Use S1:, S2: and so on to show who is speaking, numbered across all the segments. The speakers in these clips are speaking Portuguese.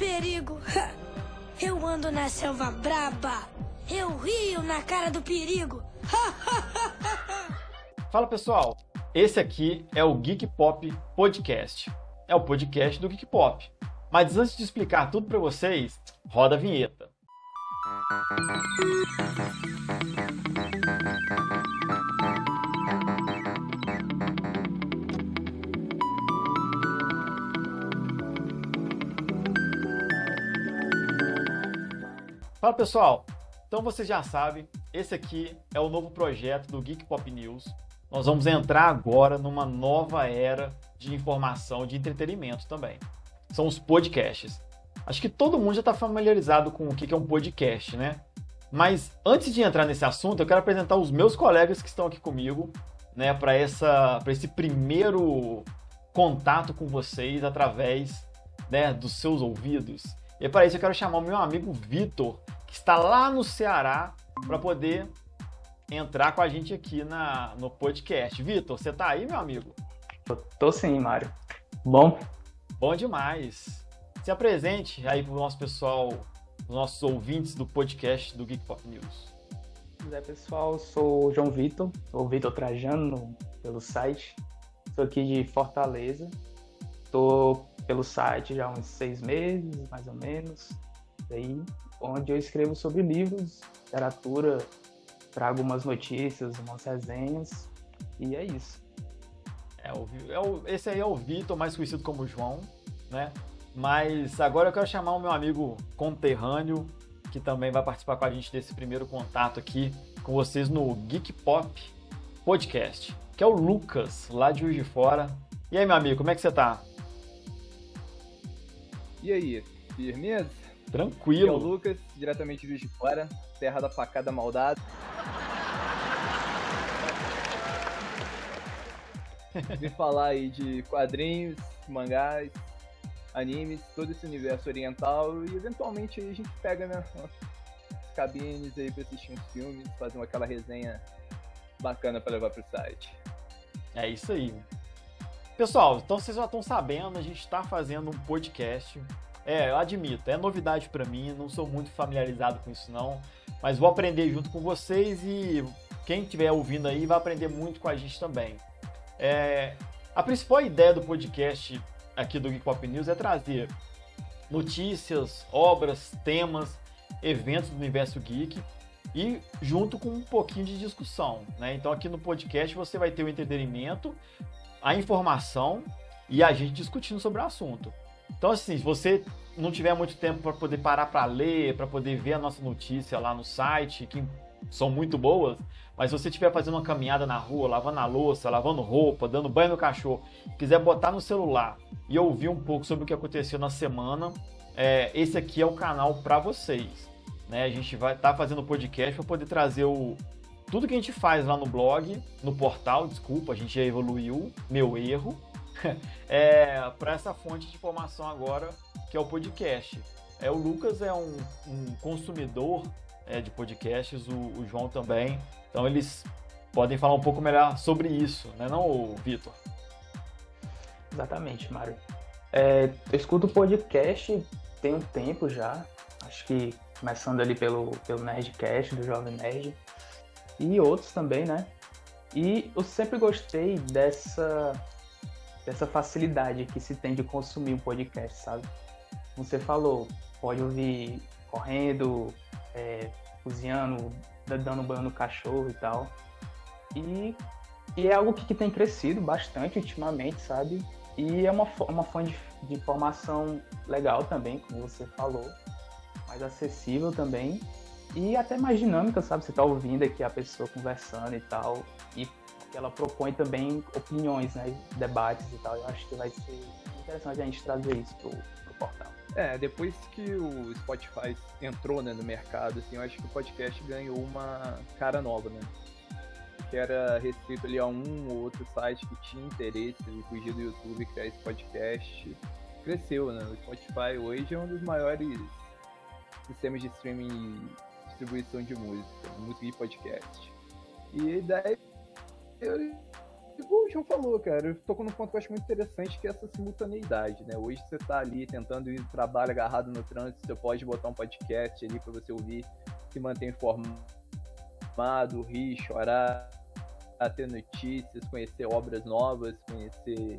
S1: perigo. Eu ando na selva braba. Eu rio na cara do perigo.
S2: Fala pessoal, esse aqui é o Geek Pop Podcast. É o podcast do Geek Pop. Mas antes de explicar tudo para vocês, roda a vinheta. Fala pessoal, então vocês já sabem, esse aqui é o novo projeto do Geek Pop News. Nós vamos entrar agora numa nova era de informação, de entretenimento também. São os podcasts. Acho que todo mundo já está familiarizado com o que é um podcast, né? Mas antes de entrar nesse assunto, eu quero apresentar os meus colegas que estão aqui comigo, né, para essa, para esse primeiro contato com vocês através, né, dos seus ouvidos. E para isso eu quero chamar o meu amigo Vitor, que está lá no Ceará, para poder entrar com a gente aqui na, no podcast. Vitor, você tá aí, meu amigo?
S3: Tô, tô sim, Mário. Bom?
S2: Bom demais. Se apresente aí para o nosso pessoal, os nossos ouvintes do podcast do Geek Pop News.
S3: É, pessoal, sou o João Vitor, sou o Vitor Trajano pelo site. Sou aqui de Fortaleza. Estou pelo site já há uns seis meses, mais ou menos. Aí, onde eu escrevo sobre livros, literatura, trago algumas notícias, umas resenhas. E é isso.
S2: É, o, é o, esse aí é o Vitor, mais conhecido como João, né? Mas agora eu quero chamar o meu amigo conterrâneo, que também vai participar com a gente desse primeiro contato aqui com vocês no Geek Pop Podcast, que é o Lucas, lá de Juiz de Fora. E aí, meu amigo, como é que você tá?
S4: E aí, firmeza?
S2: Tranquilo. Aqui é
S4: o Lucas, diretamente de Fora, terra da facada maldada. Vim falar aí de quadrinhos, mangás, animes, todo esse universo oriental e eventualmente aí a gente pega né, as cabines aí pra assistir uns filmes, fazer aquela resenha bacana para levar pro site.
S2: É isso aí. Pessoal, então vocês já estão sabendo, a gente está fazendo um podcast. É, eu admito, é novidade para mim, não sou muito familiarizado com isso não, mas vou aprender junto com vocês e quem estiver ouvindo aí vai aprender muito com a gente também. É, a principal ideia do podcast aqui do Geek Pop News é trazer notícias, obras, temas, eventos do universo geek e junto com um pouquinho de discussão. Né? Então aqui no podcast você vai ter o entretenimento, a informação e a gente discutindo sobre o assunto. Então assim, se você não tiver muito tempo para poder parar para ler, para poder ver a nossa notícia lá no site, que são muito boas, mas se você estiver fazendo uma caminhada na rua, lavando a louça, lavando roupa, dando banho no cachorro, quiser botar no celular e ouvir um pouco sobre o que aconteceu na semana, é, esse aqui é o canal para vocês. Né? A gente vai estar tá fazendo podcast para poder trazer o, tudo que a gente faz lá no blog, no portal, desculpa, a gente já evoluiu, meu erro, é, para essa fonte de informação agora que é o podcast. É, o Lucas é um, um consumidor é, de podcasts, o, o, João também. Então eles podem falar um pouco melhor sobre isso, né, não, Vitor?
S3: Exatamente, Mário. É, eu escuto podcast tem um tempo já, acho que começando ali pelo, pelo Nerdcast, do Jovem Nerd, e outros também, né? E eu sempre gostei dessa, dessa facilidade que se tem de consumir um podcast, sabe? Você falou, pode ouvir correndo, é, cozinhando, dando banho no cachorro e tal. E, e é algo que, que, tem crescido bastante ultimamente, sabe? E é uma, uma fonte de, de informação legal também, como você falou, mais acessível também. E até mais dinâmica, sabe? Você tá ouvindo aqui a pessoa conversando e tal. E ela propõe também opiniões, né? Debates e tal. Eu acho que vai ser interessante a gente trazer isso pro, pro portal.
S4: É, depois que o Spotify entrou né, no mercado, assim, eu acho que o podcast ganhou uma cara nova, né? Que era restrito ali a um ou outro site que tinha interesse em fugir do YouTube criar esse podcast. Cresceu, né? O Spotify hoje é um dos maiores sistemas de streaming distribuição de música, música e podcast. E daí eu Igual o João falou, cara, eu tocou num ponto que eu acho muito interessante, que é essa simultaneidade, né? Hoje você tá ali tentando ir trabalho agarrado no trânsito, você pode botar um podcast ali pra você ouvir, se manter informado, rir, chorar, ter notícias, conhecer obras novas, conhecer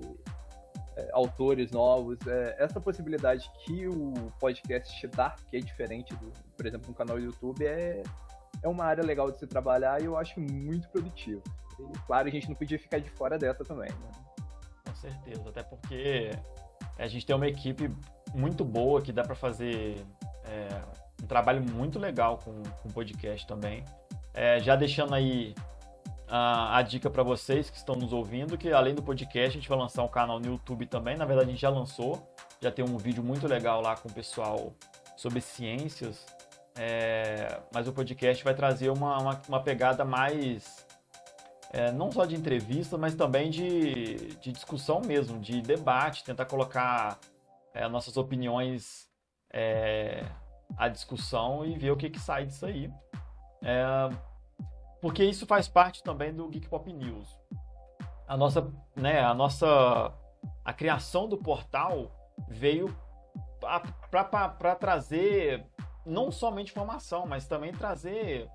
S4: autores novos. É, essa possibilidade que o podcast te dá, que é diferente do, por exemplo, no canal do YouTube, é, é uma área legal de se trabalhar e eu acho muito produtivo. E, claro, a gente não podia ficar de fora dessa também. Né?
S2: Com certeza, até porque a gente tem uma equipe muito boa que dá para fazer é, um trabalho muito legal com o podcast também. É, já deixando aí a, a dica para vocês que estão nos ouvindo, que além do podcast, a gente vai lançar um canal no YouTube também. Na verdade, a gente já lançou, já tem um vídeo muito legal lá com o pessoal sobre ciências. É, mas o podcast vai trazer uma, uma, uma pegada mais é, não só de entrevista, mas também de, de discussão mesmo, de debate, tentar colocar é, nossas opiniões é, à discussão e ver o que, que sai disso aí. Porque isso faz parte também do Geek Pop News. A nossa, né, a nossa, a criação do portal veio para trazer não somente informação, mas também trazer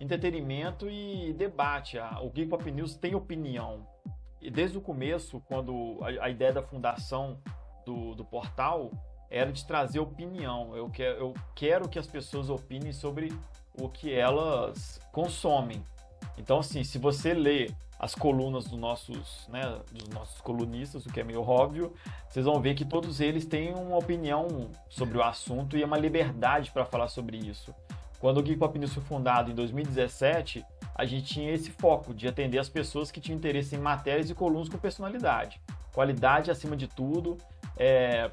S2: entretenimento e debate. O Geek Pop News tem opinião. E desde o começo, quando a, a ideia da fundação do, do portal era de trazer opinião. Eu, que, eu quero que as pessoas opinem sobre o que elas consomem. Então, assim, se você lê as colunas dos nossos, né, dos nossos colunistas, o que é meio óbvio, vocês vão ver que todos eles têm uma opinião sobre o assunto e uma liberdade para falar sobre isso. Quando o Geek Pop News foi fundado em 2017, a gente tinha esse foco de atender as pessoas que tinham interesse em matérias e colunas com personalidade. Qualidade acima de tudo, é,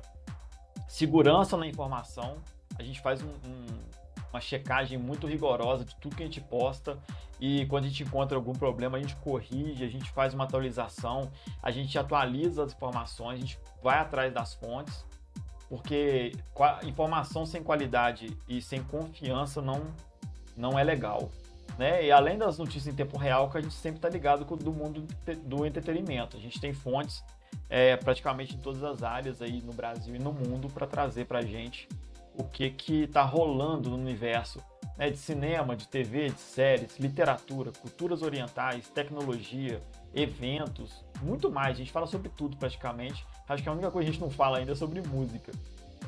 S2: segurança na informação. A gente faz um, um, uma checagem muito rigorosa de tudo que a gente posta e quando a gente encontra algum problema, a gente corrige, a gente faz uma atualização, a gente atualiza as informações, a gente vai atrás das fontes, porque informação sem qualidade e sem confiança não, não é legal. Né? E além das notícias em tempo real, que a gente sempre está ligado com do mundo do entretenimento. A gente tem fontes é, praticamente em todas as áreas aí no Brasil e no mundo para trazer para a gente o que que está rolando no universo né, de cinema, de TV, de séries, literatura, culturas orientais, tecnologia, eventos, muito mais. A gente fala sobre tudo praticamente. Acho que a única coisa que a gente não fala ainda é sobre música.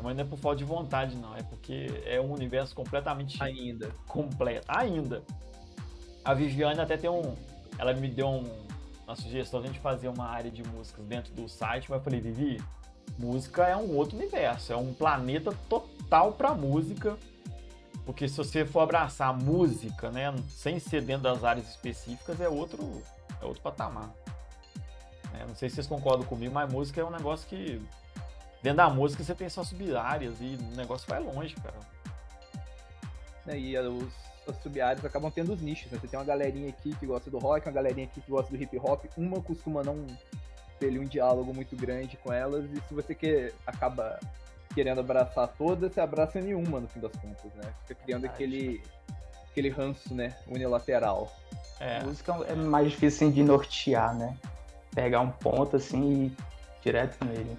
S2: Mas não é por falta de vontade, não. É porque é um universo completamente
S4: ainda
S2: completo. Ainda. A Viviane até tem um. Ela me deu um, uma sugestão de a gente fazer uma área de músicas dentro do site, mas eu falei, Vivi, música é um outro universo, é um planeta total para música porque se você for abraçar a música, né, sem ser dentro das áreas específicas, é outro, é outro patamar. É, não sei se vocês concordam comigo, mas música é um negócio que. Dentro da música você tem suas sub-áreas e o negócio vai longe, cara.
S4: É, e os, as sub-áreas acabam tendo os nichos, né? Você tem uma galerinha aqui que gosta do rock, uma galerinha aqui que gosta do hip hop, uma costuma não ter um diálogo muito grande com elas, e se você quer acaba querendo abraçar todas, você abraça nenhuma no fim das contas, né? Fica criando aquele, aquele ranço, né? Unilateral.
S3: É. A música é mais difícil assim, de nortear, né? Pegar um ponto assim e direto nele.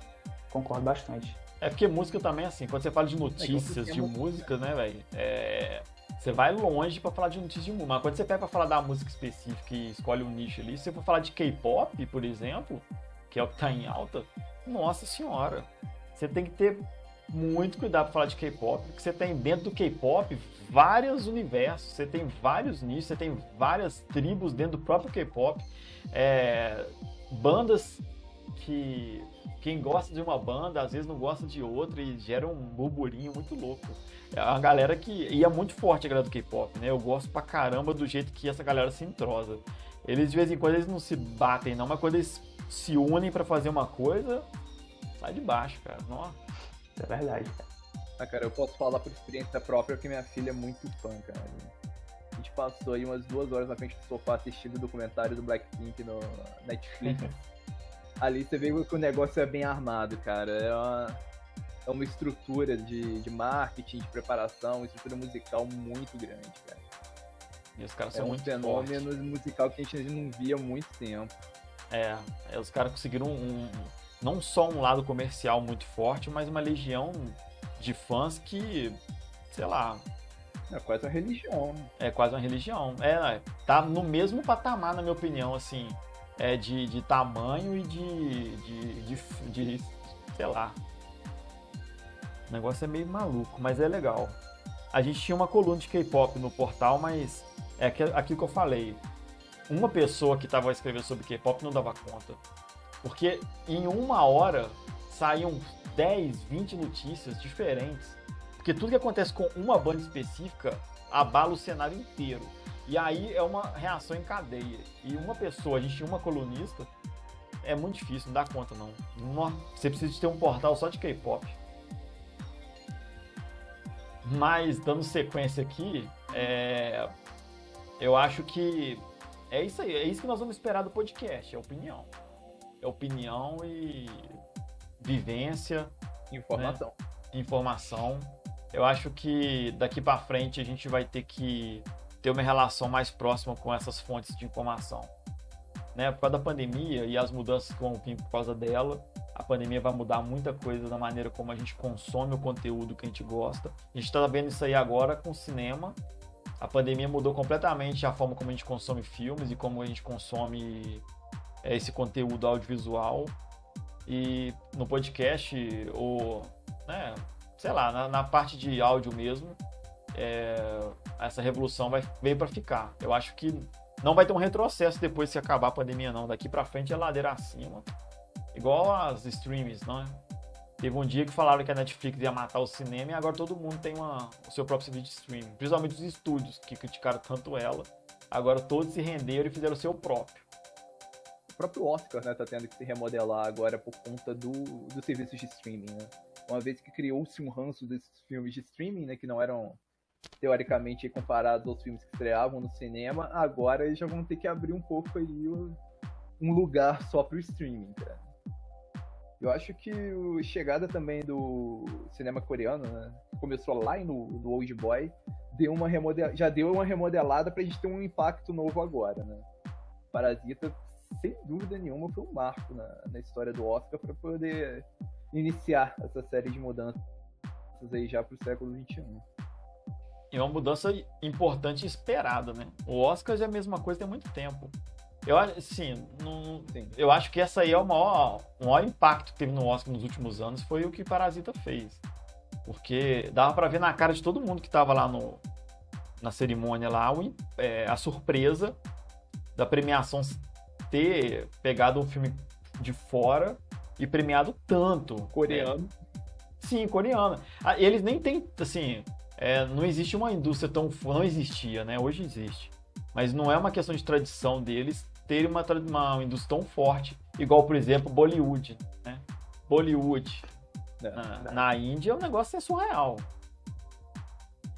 S3: Concordo bastante.
S2: É porque música também assim, quando você fala de notícias é de música, né, velho? É... Você vai longe para falar de notícias de música. Mas quando você pega pra falar da música específica e escolhe um nicho ali, se você for falar de K-pop, por exemplo, que é o que tá em alta, nossa senhora. Você tem que ter muito cuidado para falar de K-pop, porque você tem dentro do K-pop vários universos, você tem vários nichos, você tem várias tribos dentro do próprio K-pop, é, bandas que quem gosta de uma banda às vezes não gosta de outra e gera um burburinho muito louco. É uma galera que. E é muito forte a galera do K-pop, né? Eu gosto pra caramba do jeito que essa galera se entrosa. Eles de vez em quando eles não se batem, não, mas quando eles se unem para fazer uma coisa, sai de baixo, cara. Nossa.
S3: É verdade, cara.
S4: Ah, cara, eu posso falar por experiência própria que minha filha é muito fã, cara. A gente passou aí umas duas horas na frente do sofá assistindo o documentário do Blackpink no Netflix. Ali você vê que o negócio é bem armado, cara. É uma, é uma estrutura de, de marketing, de preparação, uma estrutura musical muito grande, cara.
S2: E os caras
S4: é
S2: são
S4: um
S2: muito
S4: fenômeno
S2: fortes.
S4: musical que a gente não via há muito tempo.
S2: É, é, os caras conseguiram um, um, não só um lado comercial muito forte, mas uma legião de fãs que, sei lá.
S4: É quase uma religião. Né?
S2: É quase uma religião. É, tá no mesmo patamar, na minha opinião, assim, é de, de tamanho e de, de, de, de sei lá. O negócio é meio maluco, mas é legal. A gente tinha uma coluna de K-pop no portal, mas é aquilo que eu falei. Uma pessoa que estava escrevendo sobre K-pop não dava conta. Porque em uma hora saíam 10, 20 notícias diferentes. Porque tudo que acontece com uma banda específica abala o cenário inteiro. E aí é uma reação em cadeia. E uma pessoa, a gente tinha uma colunista, é muito difícil, não dá conta não. Você precisa ter um portal só de K-pop. Mas, dando sequência aqui, é... eu acho que é isso aí, é isso que nós vamos esperar do podcast, é opinião. É opinião e vivência.
S4: Informação.
S2: Né? Informação. Eu acho que daqui para frente a gente vai ter que ter uma relação mais próxima com essas fontes de informação. Né? Por causa da pandemia e as mudanças que vão vir por causa dela, a pandemia vai mudar muita coisa na maneira como a gente consome o conteúdo que a gente gosta. A gente está vendo isso aí agora com o cinema. A pandemia mudou completamente a forma como a gente consome filmes e como a gente consome esse conteúdo audiovisual. E no podcast, ou, né, sei lá, na, na parte de áudio mesmo, é, essa revolução vai, veio para ficar. Eu acho que não vai ter um retrocesso depois se acabar a pandemia, não. Daqui para frente é ladeira acima. Igual as streams, não é? Teve um dia que falaram que a Netflix ia matar o cinema e agora todo mundo tem uma, o seu próprio serviço de streaming. Principalmente os estúdios que criticaram tanto ela. Agora todos se renderam e fizeram o seu próprio.
S4: Próprio Oscar, né, tá tendo que se remodelar agora por conta do, dos serviços de streaming, né? Uma vez que criou-se um ranço desses filmes de streaming, né, que não eram teoricamente comparados aos filmes que estreavam no cinema, agora eles já vão ter que abrir um pouco aí um lugar só pro streaming, cara. Eu acho que a chegada também do cinema coreano, né? Começou lá no, no Old Boy, deu uma remodel... já deu uma remodelada pra gente ter um impacto novo agora, né? Parasita, sem dúvida nenhuma, foi um marco na, na história do Oscar para poder iniciar essa série de mudanças aí já pro século XXI.
S2: E uma mudança importante e esperada, né? O Oscar já é a mesma coisa tem muito tempo. Eu acho, sim, não, eu acho que essa aí é o maior, o maior impacto que teve no Oscar nos últimos anos foi o que Parasita fez. Porque dava para ver na cara de todo mundo que tava lá no, na cerimônia lá o, é, a surpresa da premiação ter pegado um filme de fora e premiado tanto.
S4: Coreano.
S2: É, sim, coreano. Ah, eles nem têm, assim, é, não existe uma indústria tão. Não existia, né? Hoje existe. Mas não é uma questão de tradição deles ter uma, uma indústria tão forte, igual, por exemplo, Bollywood. Né? Bollywood é, na, na, Índia, o negócio é surreal.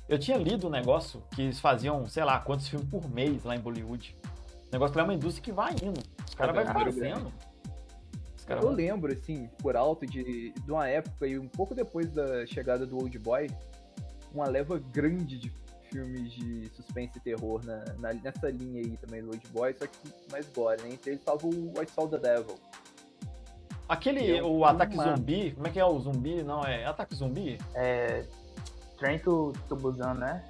S2: Eu tinha lido um negócio que eles faziam, sei lá, quantos filmes por mês lá em Bollywood. O negócio lá é uma indústria que vai indo. Os caras vão fazendo.
S4: Cara eu lembro, assim, por alto, de, de uma época e um pouco depois da chegada do Old Boy, uma leva grande de filmes de suspense e terror na, na, nessa linha aí também do Old Boy, só que mais gore, né? Entre eles tava o I Saw the Devil.
S2: Aquele, é o Ataque uma... Zumbi, como é que é o zumbi? Não, é Ataque Zumbi?
S3: É. Train to, to Busan, né?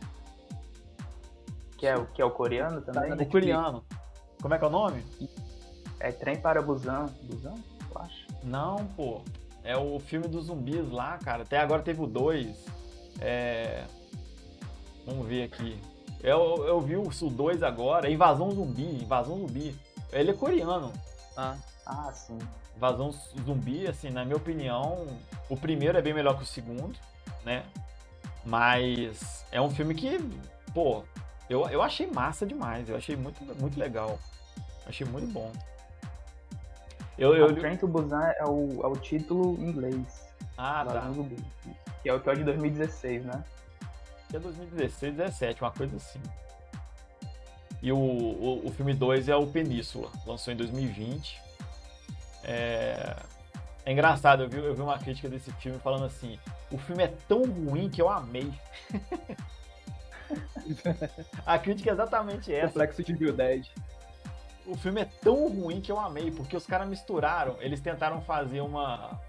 S3: Que é, que é o coreano também?
S2: Tá o coreano. Como é que é o nome?
S3: É Trem para Busan. Busan? Eu acho.
S2: Não, pô. É o filme dos zumbis lá, cara. Até agora teve o 2. É. Vamos ver aqui. Eu, eu vi o 2 agora, é Invasão Zumbi, Invasão Zumbi. Ele é coreano.
S3: Ah, ah sim.
S2: Invasão Zumbi, assim, na minha opinião, o primeiro é bem melhor que o segundo, né? Mas é um filme que, pô, eu, eu achei massa demais, eu achei muito, muito legal. Achei muito bom.
S3: Eu, eu... Train to Busan é o, é o título em inglês.
S2: Ah, tá.
S3: Zumbi, que é o que é de 2016, né?
S2: que é 2016, 17, uma coisa assim. E o, o, o filme 2 é o Península, lançou em 2020. É, é engraçado, eu vi, eu vi uma crítica desse filme falando assim: o filme é tão ruim que eu amei. A crítica é exatamente essa.
S4: Complexo de 10.
S2: o filme é tão ruim que eu amei, porque os caras misturaram, eles tentaram fazer uma.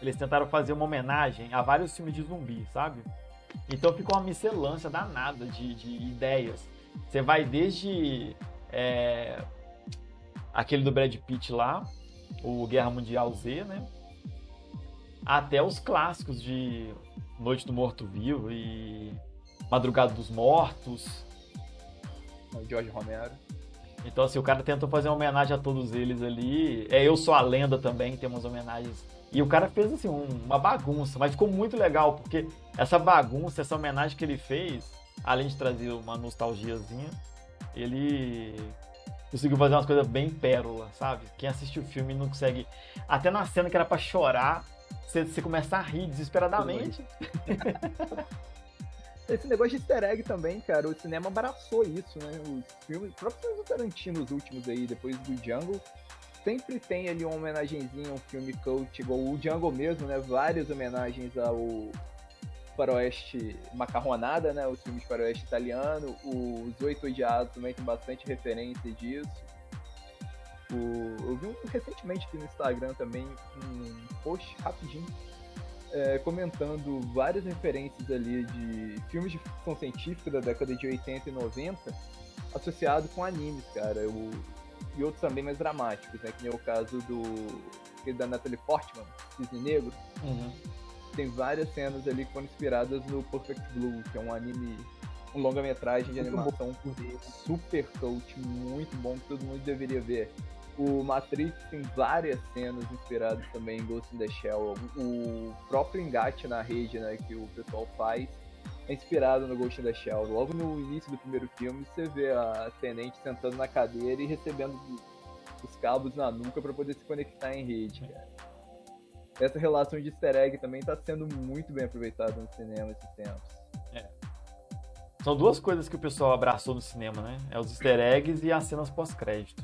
S2: Eles tentaram fazer uma homenagem a vários filmes de zumbi, sabe? Então ficou uma miscelância danada de, de ideias. Você vai desde é, aquele do Brad Pitt lá, o Guerra Mundial Z, né? Até os clássicos de Noite do Morto Vivo e Madrugada dos Mortos.
S4: George Romero.
S2: Então, assim, o cara tentou fazer uma homenagem a todos eles ali. É Eu Sou a Lenda também, tem umas homenagens. E o cara fez, assim, um, uma bagunça, mas ficou muito legal, porque essa bagunça, essa homenagem que ele fez, além de trazer uma nostalgiazinha, ele conseguiu fazer umas coisas bem pérola, sabe? Quem assiste o filme não consegue. Até na cena que era pra chorar, você, você começa a rir desesperadamente.
S4: Esse negócio de easter egg também, cara, o cinema abraçou isso, né? Os filmes, os próprios Tarantino, os últimos aí, depois do Django, sempre tem ali uma homenagenzinha, um filme cult, igual o Django mesmo, né? Várias homenagens ao faroeste macarronada, né? Os filmes faroeste italiano. Os Oito Odiados também tem bastante referência disso. O... Eu vi um, recentemente aqui no Instagram também um post rapidinho é, comentando várias referências ali de filmes de ficção científica da década de 80 e 90 associado com animes, cara. O... E outros também mais dramáticos, né? Que nem o caso do da Natalie Portman, Cisne Negro.
S2: Uhum.
S4: Tem várias cenas ali que foram inspiradas no Perfect Blue, que é um anime, um longa-metragem de muito animação bom. super cult, muito bom, que todo mundo deveria ver. O Matrix tem várias cenas inspiradas também em Ghost in the Shell. O próprio engate na rede né, que o pessoal faz é inspirado no Ghost in the Shell. Logo no início do primeiro filme, você vê a Tenente sentando na cadeira e recebendo os cabos na nuca para poder se conectar em rede, cara. Essa relação de easter egg também está sendo muito bem aproveitada no cinema esses tempos.
S2: É. São duas coisas que o pessoal abraçou no cinema, né? É os easter eggs e as cenas pós-crédito.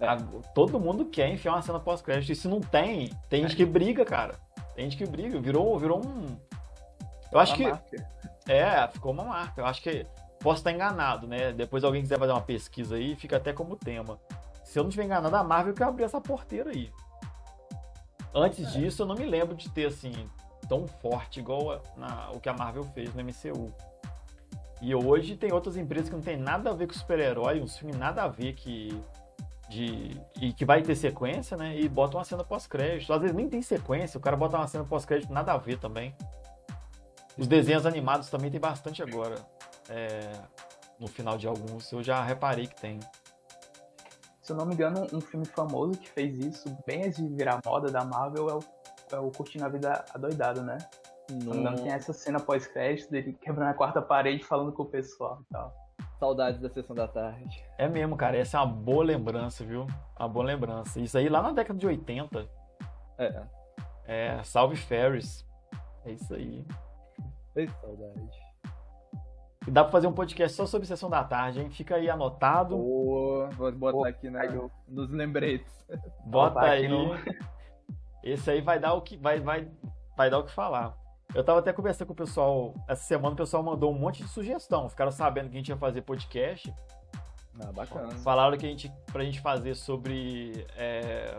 S2: É. Todo mundo quer enfiar uma cena pós-crédito. E se não tem, tem gente que briga, cara. Tem gente que briga. Virou, virou um. Eu acho uma que. Marca. É, ficou uma marca. Eu acho que. Posso estar enganado, né? Depois alguém quiser fazer uma pesquisa aí, fica até como tema. Se eu não estiver enganado, a Marvel quer abrir essa porteira aí. Antes é. disso, eu não me lembro de ter, assim, tão forte igual na, o que a Marvel fez no MCU. E hoje tem outras empresas que não tem nada a ver com super-herói, um filme nada a ver que. De, e que vai ter sequência, né? E bota uma cena pós-crédito. Às vezes nem tem sequência, o cara bota uma cena pós-crédito, nada a ver também. Os desenhos animados também tem bastante agora. É, no final de alguns, eu já reparei que tem
S3: se eu não me engano, um filme famoso que fez isso, bem antes de virar moda da Marvel, é o, é o Curtindo a Vida Adoidado, né? Não. não tem essa cena pós-crédito dele quebrando a quarta parede falando com o pessoal e tal.
S4: Saudades da sessão da tarde.
S2: É mesmo, cara. Essa é uma boa lembrança, viu? Uma boa lembrança. Isso aí lá na década de 80.
S4: É.
S2: É, Salve Ferris. É isso aí.
S4: Que saudade.
S2: E dá pra fazer um podcast só sobre sessão da tarde, hein? Fica aí anotado.
S4: Boa, vou botar aqui na, nos lembretes.
S2: Bota aí. No... Esse aí vai dar o que vai, vai, vai dar o que falar. Eu tava até conversando com o pessoal essa semana, o pessoal mandou um monte de sugestão. Ficaram sabendo que a gente ia fazer podcast.
S4: Ah, bacana.
S2: Falaram que a gente, pra gente fazer sobre é,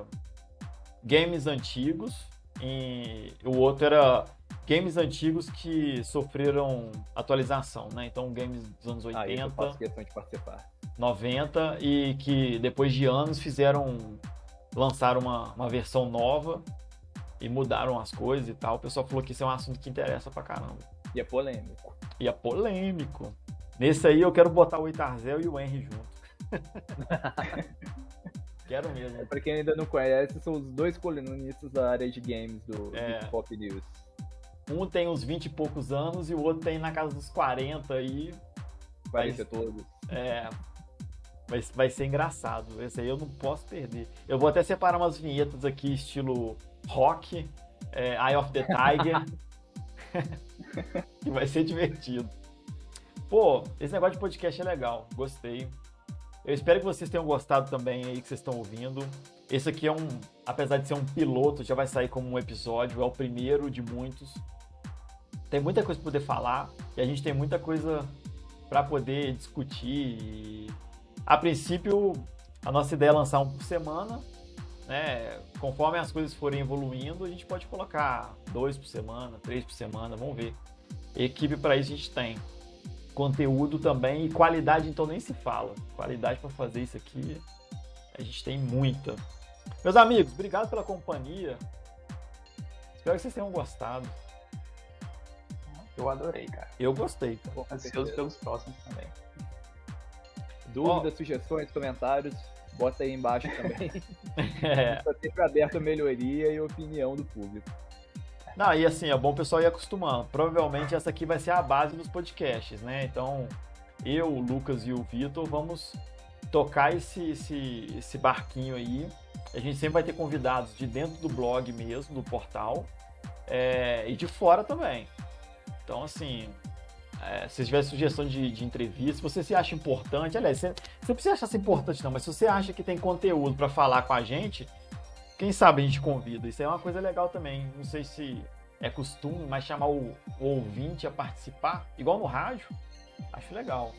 S2: games antigos. E o outro era games antigos que sofreram atualização, né? Então, games dos anos 80, ah, eu
S4: faço questão de participar.
S2: 90 e que depois de anos fizeram lançaram uma, uma versão nova e mudaram as coisas e tal. O pessoal falou que isso é um assunto que interessa pra caramba.
S4: E é polêmico.
S2: E é polêmico. Nesse aí eu quero botar o Itarzel e o Henry junto. quero mesmo.
S4: Pra quem ainda não conhece, são os dois colunistas da área de games do, é. Pop News.
S2: Um tem uns 20 e poucos anos e o outro tem na casa dos 40 e.
S4: Vai ser todos.
S2: É. Vai, vai ser engraçado. Esse aí eu não posso perder. Eu vou até separar umas vinhetas aqui, estilo rock, é, Eye of the Tiger. que vai ser divertido. Pô, esse negócio de podcast é legal. Gostei. Eu espero que vocês tenham gostado também aí que vocês estão ouvindo. Esse aqui é um, apesar de ser um piloto, já vai sair como um episódio, é o primeiro de muitos. Tem muita coisa para poder falar e a gente tem muita coisa para poder discutir. E, a princípio, A nossa ideia é lançar um por semana. Né? Conforme as coisas forem evoluindo, a gente pode colocar dois por semana, três por semana, vamos ver. Equipe para isso a gente tem. Conteúdo também e qualidade, então nem se fala. Qualidade para fazer isso aqui, a gente tem muita. Meus amigos, obrigado pela companhia. Espero que vocês tenham gostado.
S3: Eu adorei, cara.
S2: Eu gostei.
S3: Cara. Ansioso pelos próximos também.
S4: Dúvidas, oh. sugestões, comentários, bota aí embaixo também. é. Está sempre aberto a melhoria e opinião do público.
S2: Não, e assim, é bom o pessoal ir acostumando. Provavelmente essa aqui vai ser a base dos podcasts, né? Então, eu, o Lucas e o Vitor vamos tocar esse, esse, esse barquinho aí. A gente sempre vai ter convidados de dentro do blog mesmo, do portal, é, e de fora também. Então, assim, é, se tiver sugestão de, de entrevista, se você se acha importante, aliás, você, você não precisa achar isso importante não, mas se você acha que tem conteúdo para falar com a gente, quem sabe a gente convida. Isso é uma coisa legal também. Não sei se é costume, mas chamar o, o ouvinte a participar, igual no rádio, acho legal.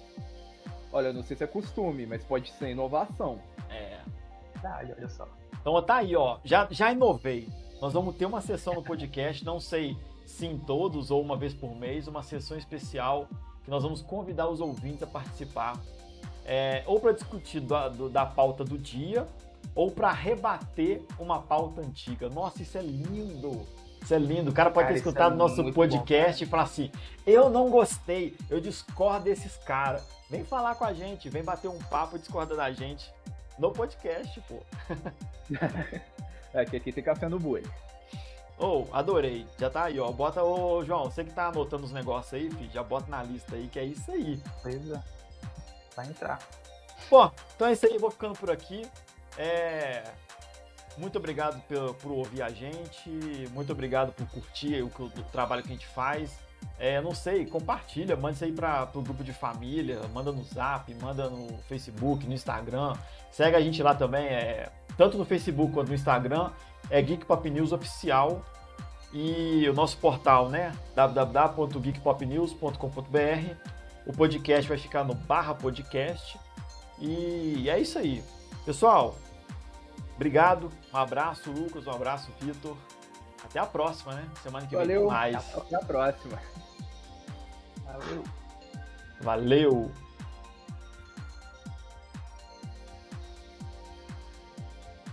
S4: Olha, não sei se é costume, mas pode ser inovação.
S2: É.
S3: Verdade, olha só.
S2: Então tá aí, ó. Já, já inovei. Nós vamos ter uma sessão no podcast, não sei sim todos ou uma vez por mês, uma sessão especial que nós vamos convidar os ouvintes a participar, é, ou para discutir da, do, da pauta do dia, ou para rebater uma pauta antiga. Nossa, isso é lindo! Isso é lindo. O cara pode cara, ter escutado é nosso podcast bom, e falar assim: eu não gostei, eu discordo desses caras. Vem falar com a gente, vem bater um papo discorda da gente no podcast, pô.
S4: é que aqui tem café no boi.
S2: Ô, oh, adorei. Já tá aí, ó. Bota, ô João, você que tá anotando os negócios aí, filho, já bota na lista aí, que é isso aí.
S3: Pois é. Vai entrar.
S2: Bom, então é isso aí, vou ficando por aqui. É... Muito obrigado por, por ouvir a gente, muito obrigado por curtir o, o, o trabalho que a gente faz. É, não sei, compartilha, manda isso aí para o grupo de família, manda no Zap, manda no Facebook, no Instagram. Segue a gente lá também, é, tanto no Facebook quanto no Instagram é Geek Pop News Oficial e o nosso portal, né? www.geekpopnews.com.br. O podcast vai ficar no barra podcast. E é isso aí. Pessoal, obrigado. Um abraço, Lucas. Um abraço, Vitor. Até a próxima, né? Semana que
S4: Valeu.
S2: vem mais.
S4: Até a próxima.
S3: Valeu.
S2: Valeu.